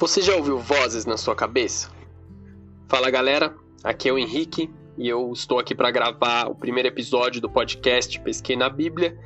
Você já ouviu vozes na sua cabeça? Fala galera, aqui é o Henrique e eu estou aqui para gravar o primeiro episódio do podcast Pesquei na Bíblia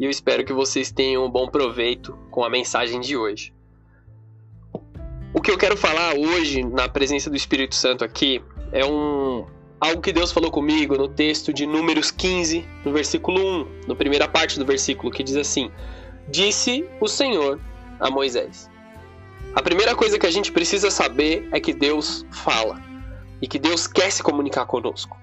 e eu espero que vocês tenham um bom proveito com a mensagem de hoje. O que eu quero falar hoje, na presença do Espírito Santo aqui, é um algo que Deus falou comigo no texto de Números 15, no versículo 1, na primeira parte do versículo, que diz assim: Disse o Senhor a Moisés. A primeira coisa que a gente precisa saber é que Deus fala e que Deus quer se comunicar conosco.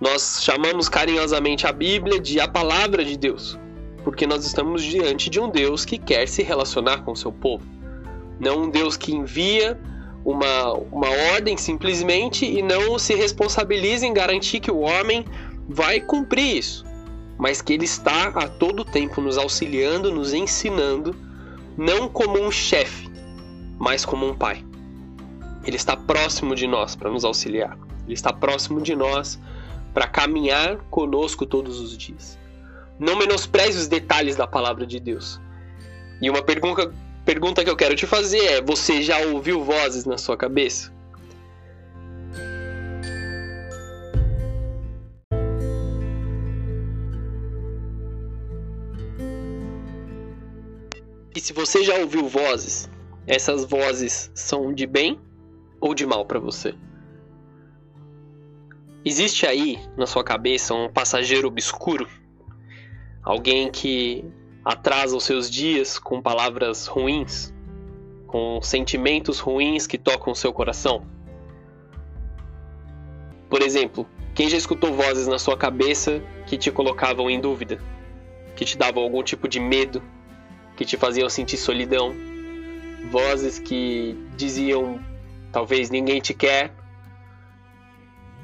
Nós chamamos carinhosamente a Bíblia de a palavra de Deus, porque nós estamos diante de um Deus que quer se relacionar com o seu povo. Não um Deus que envia uma, uma ordem simplesmente e não se responsabiliza em garantir que o homem vai cumprir isso, mas que ele está a todo tempo nos auxiliando, nos ensinando, não como um chefe, mas como um pai. Ele está próximo de nós para nos auxiliar. Ele está próximo de nós para caminhar conosco todos os dias. Não menospreze os detalhes da palavra de Deus. E uma pergunta, pergunta que eu quero te fazer é: você já ouviu vozes na sua cabeça? E se você já ouviu vozes, essas vozes são de bem ou de mal para você? Existe aí na sua cabeça um passageiro obscuro? Alguém que atrasa os seus dias com palavras ruins, com sentimentos ruins que tocam o seu coração? Por exemplo, quem já escutou vozes na sua cabeça que te colocavam em dúvida, que te davam algum tipo de medo, que te faziam sentir solidão, vozes que diziam talvez ninguém te quer,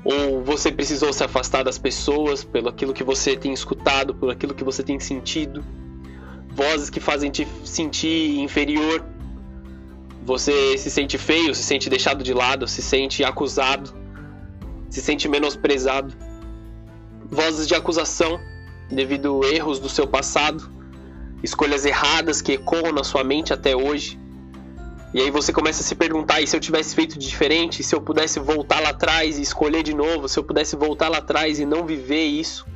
ou você precisou se afastar das pessoas pelo aquilo que você tem escutado, pelo aquilo que você tem sentido, vozes que fazem te sentir inferior, você se sente feio, se sente deixado de lado, se sente acusado, se sente menosprezado, vozes de acusação devido a erros do seu passado, escolhas erradas que ecoam na sua mente até hoje e aí você começa a se perguntar: e se eu tivesse feito diferente? Se eu pudesse voltar lá atrás e escolher de novo? Se eu pudesse voltar lá atrás e não viver isso?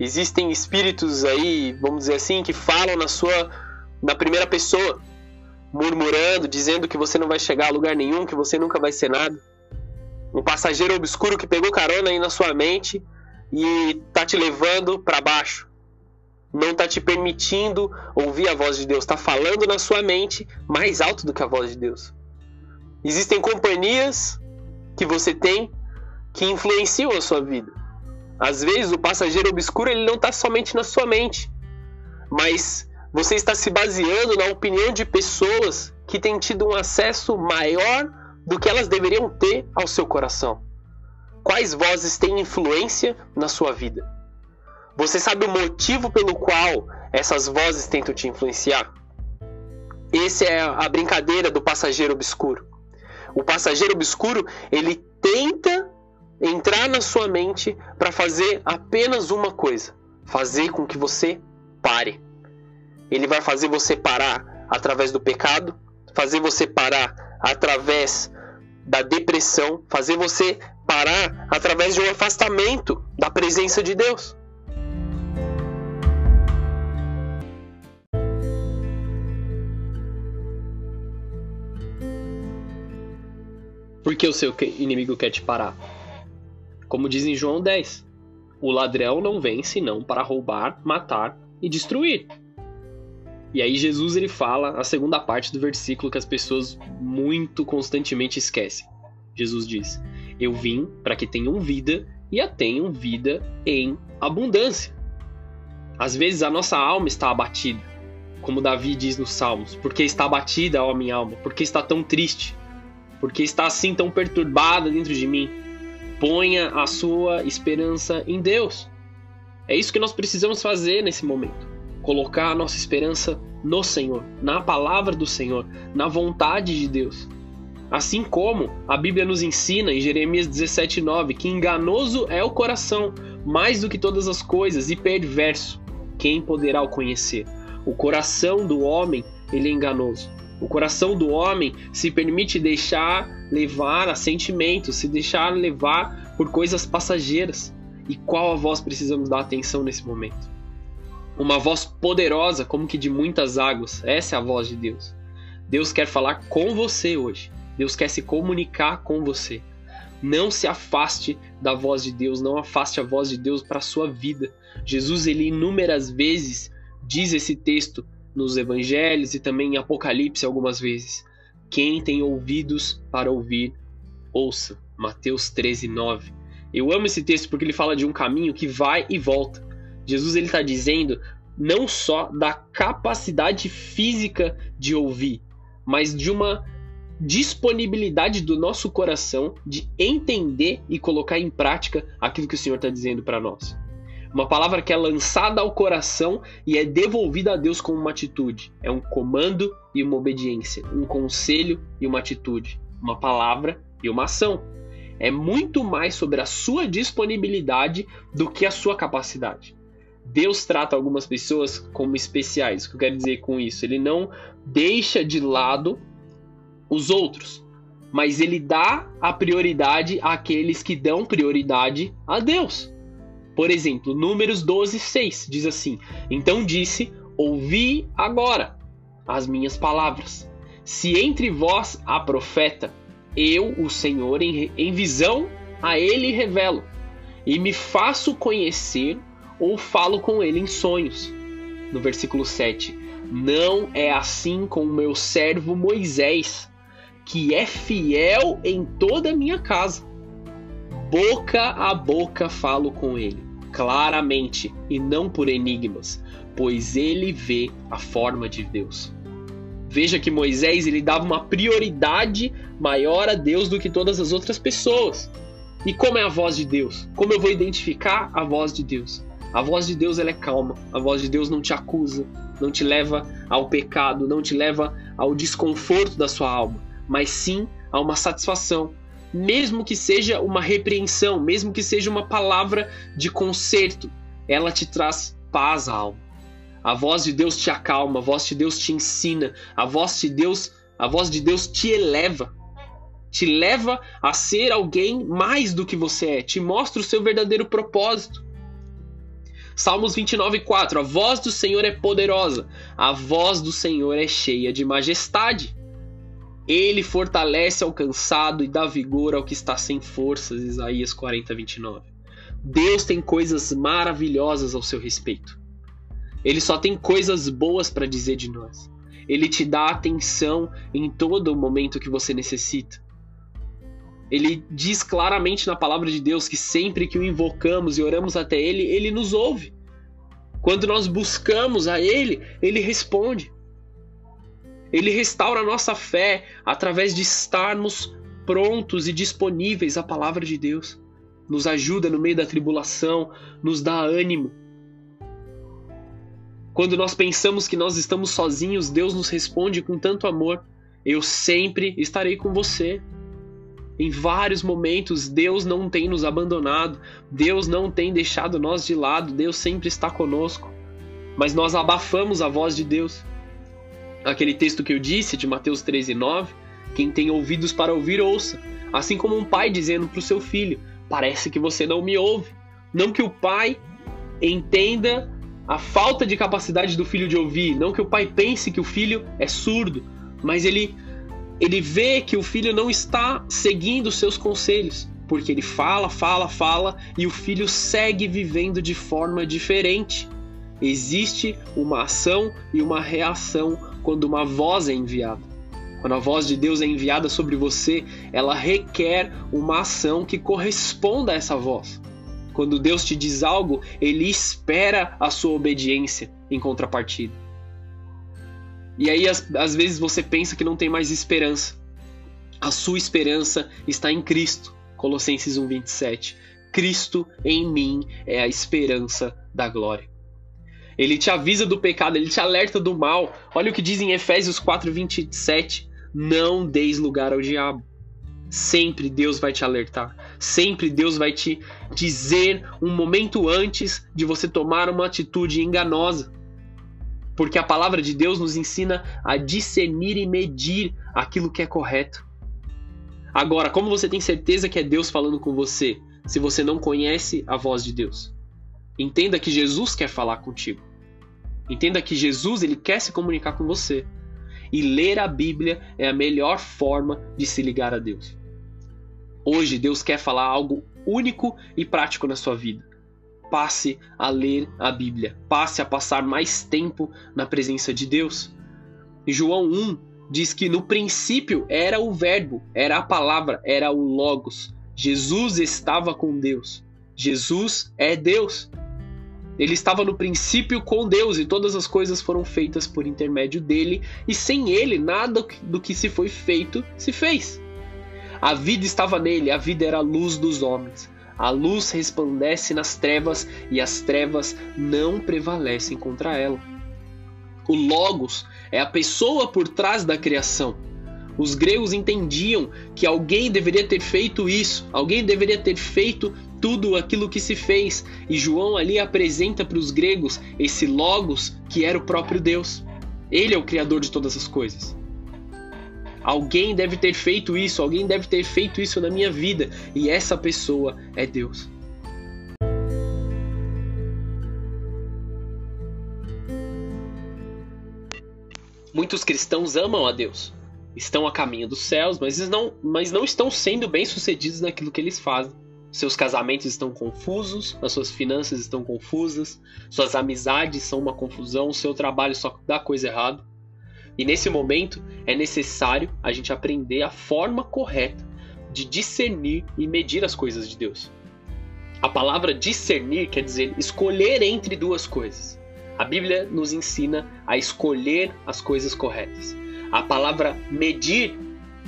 Existem espíritos aí, vamos dizer assim, que falam na sua na primeira pessoa, murmurando, dizendo que você não vai chegar a lugar nenhum, que você nunca vai ser nada. Um passageiro obscuro que pegou carona aí na sua mente e tá te levando para baixo não está te permitindo ouvir a voz de Deus, está falando na sua mente mais alto do que a voz de Deus. Existem companhias que você tem que influenciam a sua vida. Às vezes o passageiro obscuro ele não está somente na sua mente, mas você está se baseando na opinião de pessoas que têm tido um acesso maior do que elas deveriam ter ao seu coração. Quais vozes têm influência na sua vida? Você sabe o motivo pelo qual essas vozes tentam te influenciar? Essa é a brincadeira do passageiro obscuro. O passageiro obscuro, ele tenta entrar na sua mente para fazer apenas uma coisa: fazer com que você pare. Ele vai fazer você parar através do pecado, fazer você parar através da depressão, fazer você parar através de um afastamento da presença de Deus. Porque o seu inimigo quer te parar. Como diz em João 10: O ladrão não vem senão para roubar, matar e destruir. E aí Jesus ele fala a segunda parte do versículo que as pessoas muito constantemente esquecem. Jesus diz: Eu vim para que tenham vida e a tenham vida em abundância. Às vezes a nossa alma está abatida, como Davi diz nos Salmos, porque está abatida a minha alma, porque está tão triste porque está assim tão perturbada dentro de mim. Ponha a sua esperança em Deus. É isso que nós precisamos fazer nesse momento. Colocar a nossa esperança no Senhor, na palavra do Senhor, na vontade de Deus. Assim como a Bíblia nos ensina em Jeremias 17:9 que enganoso é o coração, mais do que todas as coisas, e perverso, quem poderá o conhecer? O coração do homem, ele é enganoso. O coração do homem se permite deixar levar a sentimentos, se deixar levar por coisas passageiras. E qual a voz precisamos dar atenção nesse momento? Uma voz poderosa, como que de muitas águas. Essa é a voz de Deus. Deus quer falar com você hoje. Deus quer se comunicar com você. Não se afaste da voz de Deus, não afaste a voz de Deus para a sua vida. Jesus, ele inúmeras vezes diz esse texto nos evangelhos e também em Apocalipse algumas vezes. Quem tem ouvidos para ouvir, ouça. Mateus 13, 9. Eu amo esse texto porque ele fala de um caminho que vai e volta. Jesus ele está dizendo não só da capacidade física de ouvir, mas de uma disponibilidade do nosso coração de entender e colocar em prática aquilo que o Senhor está dizendo para nós. Uma palavra que é lançada ao coração e é devolvida a Deus como uma atitude. É um comando e uma obediência, um conselho e uma atitude, uma palavra e uma ação. É muito mais sobre a sua disponibilidade do que a sua capacidade. Deus trata algumas pessoas como especiais. O que eu quero dizer com isso? Ele não deixa de lado os outros, mas ele dá a prioridade àqueles que dão prioridade a Deus. Por exemplo, Números 12, 6 diz assim: Então disse: Ouvi agora as minhas palavras. Se entre vós há profeta, eu, o Senhor, em, em visão a ele revelo, e me faço conhecer ou falo com ele em sonhos. No versículo 7: Não é assim com o meu servo Moisés que é fiel em toda a minha casa. Boca a boca falo com ele, claramente e não por enigmas, pois ele vê a forma de Deus. Veja que Moisés ele dava uma prioridade maior a Deus do que todas as outras pessoas. E como é a voz de Deus? Como eu vou identificar a voz de Deus? A voz de Deus ela é calma. A voz de Deus não te acusa, não te leva ao pecado, não te leva ao desconforto da sua alma mas sim a uma satisfação, mesmo que seja uma repreensão, mesmo que seja uma palavra de conserto, ela te traz paz à alma. A voz de Deus te acalma, a voz de Deus te ensina, a voz de Deus, a voz de Deus te eleva, te leva a ser alguém mais do que você é, te mostra o seu verdadeiro propósito. Salmos 29, 4: A voz do Senhor é poderosa, a voz do Senhor é cheia de majestade. Ele fortalece ao cansado e dá vigor ao que está sem forças. Isaías 40, 29. Deus tem coisas maravilhosas ao seu respeito. Ele só tem coisas boas para dizer de nós. Ele te dá atenção em todo o momento que você necessita. Ele diz claramente na palavra de Deus que sempre que o invocamos e oramos até Ele, Ele nos ouve. Quando nós buscamos a Ele, Ele responde. Ele restaura a nossa fé através de estarmos prontos e disponíveis à palavra de Deus. Nos ajuda no meio da tribulação, nos dá ânimo. Quando nós pensamos que nós estamos sozinhos, Deus nos responde com tanto amor: Eu sempre estarei com você. Em vários momentos, Deus não tem nos abandonado, Deus não tem deixado nós de lado, Deus sempre está conosco. Mas nós abafamos a voz de Deus aquele texto que eu disse de Mateus 13, 9, quem tem ouvidos para ouvir, ouça. Assim como um pai dizendo para o seu filho: Parece que você não me ouve. Não que o pai entenda a falta de capacidade do filho de ouvir, não que o pai pense que o filho é surdo, mas ele, ele vê que o filho não está seguindo os seus conselhos, porque ele fala, fala, fala e o filho segue vivendo de forma diferente. Existe uma ação e uma reação quando uma voz é enviada. Quando a voz de Deus é enviada sobre você, ela requer uma ação que corresponda a essa voz. Quando Deus te diz algo, ele espera a sua obediência em contrapartida. E aí, às, às vezes, você pensa que não tem mais esperança. A sua esperança está em Cristo. Colossenses 1,27. Cristo em mim é a esperança da glória. Ele te avisa do pecado, ele te alerta do mal. Olha o que diz em Efésios 4:27. Não deis lugar ao diabo. Sempre Deus vai te alertar. Sempre Deus vai te dizer um momento antes de você tomar uma atitude enganosa. Porque a palavra de Deus nos ensina a discernir e medir aquilo que é correto. Agora, como você tem certeza que é Deus falando com você se você não conhece a voz de Deus? Entenda que Jesus quer falar contigo. Entenda que Jesus ele quer se comunicar com você. E ler a Bíblia é a melhor forma de se ligar a Deus. Hoje Deus quer falar algo único e prático na sua vida. Passe a ler a Bíblia. Passe a passar mais tempo na presença de Deus. João 1 diz que no princípio era o Verbo, era a palavra, era o Logos. Jesus estava com Deus. Jesus é Deus. Ele estava no princípio com Deus e todas as coisas foram feitas por intermédio dele, e sem ele nada do que se foi feito se fez. A vida estava nele, a vida era a luz dos homens. A luz resplandece nas trevas e as trevas não prevalecem contra ela. O Logos é a pessoa por trás da criação. Os gregos entendiam que alguém deveria ter feito isso, alguém deveria ter feito tudo aquilo que se fez, e João ali apresenta para os gregos esse Logos que era o próprio Deus. Ele é o criador de todas as coisas. Alguém deve ter feito isso, alguém deve ter feito isso na minha vida, e essa pessoa é Deus. Muitos cristãos amam a Deus, estão a caminho dos céus, mas não, mas não estão sendo bem-sucedidos naquilo que eles fazem. Seus casamentos estão confusos, as suas finanças estão confusas, suas amizades são uma confusão, o seu trabalho só dá coisa errada. E nesse momento é necessário a gente aprender a forma correta de discernir e medir as coisas de Deus. A palavra discernir quer dizer escolher entre duas coisas. A Bíblia nos ensina a escolher as coisas corretas. A palavra medir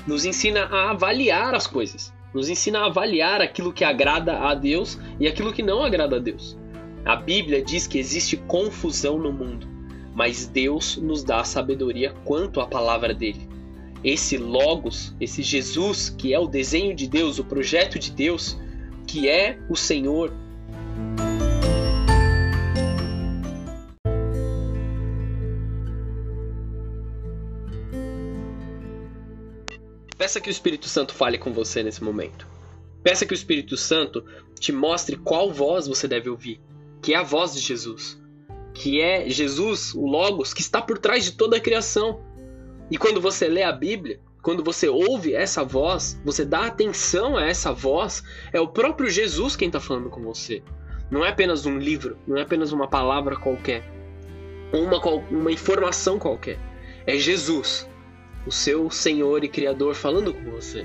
nos ensina a avaliar as coisas, nos ensina a avaliar aquilo que agrada a Deus e aquilo que não agrada a Deus. A Bíblia diz que existe confusão no mundo, mas Deus nos dá sabedoria quanto à palavra dele. Esse Logos, esse Jesus, que é o desenho de Deus, o projeto de Deus, que é o Senhor, Peça que o Espírito Santo fale com você nesse momento. Peça que o Espírito Santo te mostre qual voz você deve ouvir, que é a voz de Jesus, que é Jesus, o Logos, que está por trás de toda a criação. E quando você lê a Bíblia, quando você ouve essa voz, você dá atenção a essa voz, é o próprio Jesus quem está falando com você. Não é apenas um livro, não é apenas uma palavra qualquer, ou uma, uma informação qualquer. É Jesus o seu Senhor e Criador falando com você.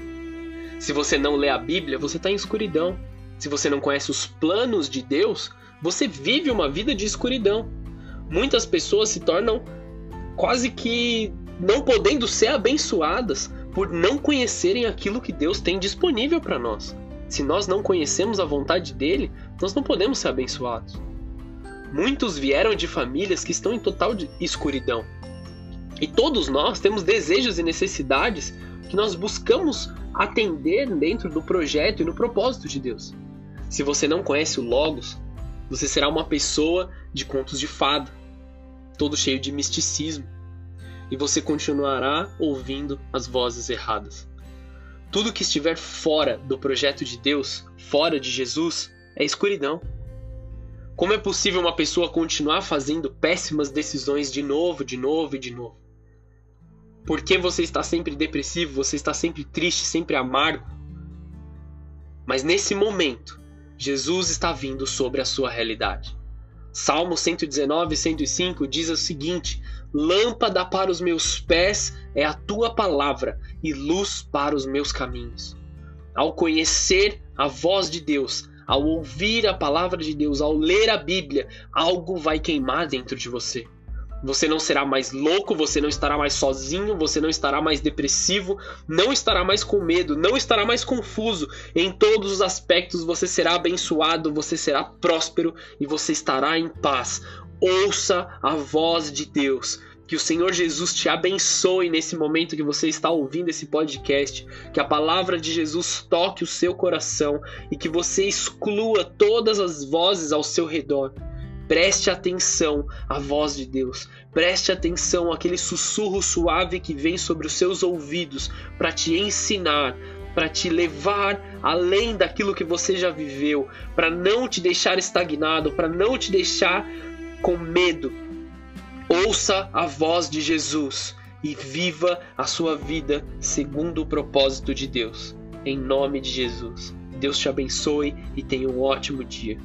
Se você não lê a Bíblia, você está em escuridão. Se você não conhece os planos de Deus, você vive uma vida de escuridão. Muitas pessoas se tornam quase que não podendo ser abençoadas por não conhecerem aquilo que Deus tem disponível para nós. Se nós não conhecemos a vontade dele, nós não podemos ser abençoados. Muitos vieram de famílias que estão em total escuridão. E todos nós temos desejos e necessidades que nós buscamos atender dentro do projeto e no propósito de Deus. Se você não conhece o Logos, você será uma pessoa de contos de fada, todo cheio de misticismo, e você continuará ouvindo as vozes erradas. Tudo que estiver fora do projeto de Deus, fora de Jesus, é escuridão. Como é possível uma pessoa continuar fazendo péssimas decisões de novo, de novo e de novo? Por que você está sempre depressivo? Você está sempre triste, sempre amargo? Mas nesse momento, Jesus está vindo sobre a sua realidade. Salmo 119, 105 diz o seguinte: Lâmpada para os meus pés é a tua palavra e luz para os meus caminhos. Ao conhecer a voz de Deus, ao ouvir a palavra de Deus, ao ler a Bíblia, algo vai queimar dentro de você. Você não será mais louco, você não estará mais sozinho, você não estará mais depressivo, não estará mais com medo, não estará mais confuso. Em todos os aspectos você será abençoado, você será próspero e você estará em paz. Ouça a voz de Deus. Que o Senhor Jesus te abençoe nesse momento que você está ouvindo esse podcast. Que a palavra de Jesus toque o seu coração e que você exclua todas as vozes ao seu redor Preste atenção à voz de Deus. Preste atenção àquele sussurro suave que vem sobre os seus ouvidos para te ensinar, para te levar além daquilo que você já viveu, para não te deixar estagnado, para não te deixar com medo. Ouça a voz de Jesus e viva a sua vida segundo o propósito de Deus. Em nome de Jesus. Deus te abençoe e tenha um ótimo dia.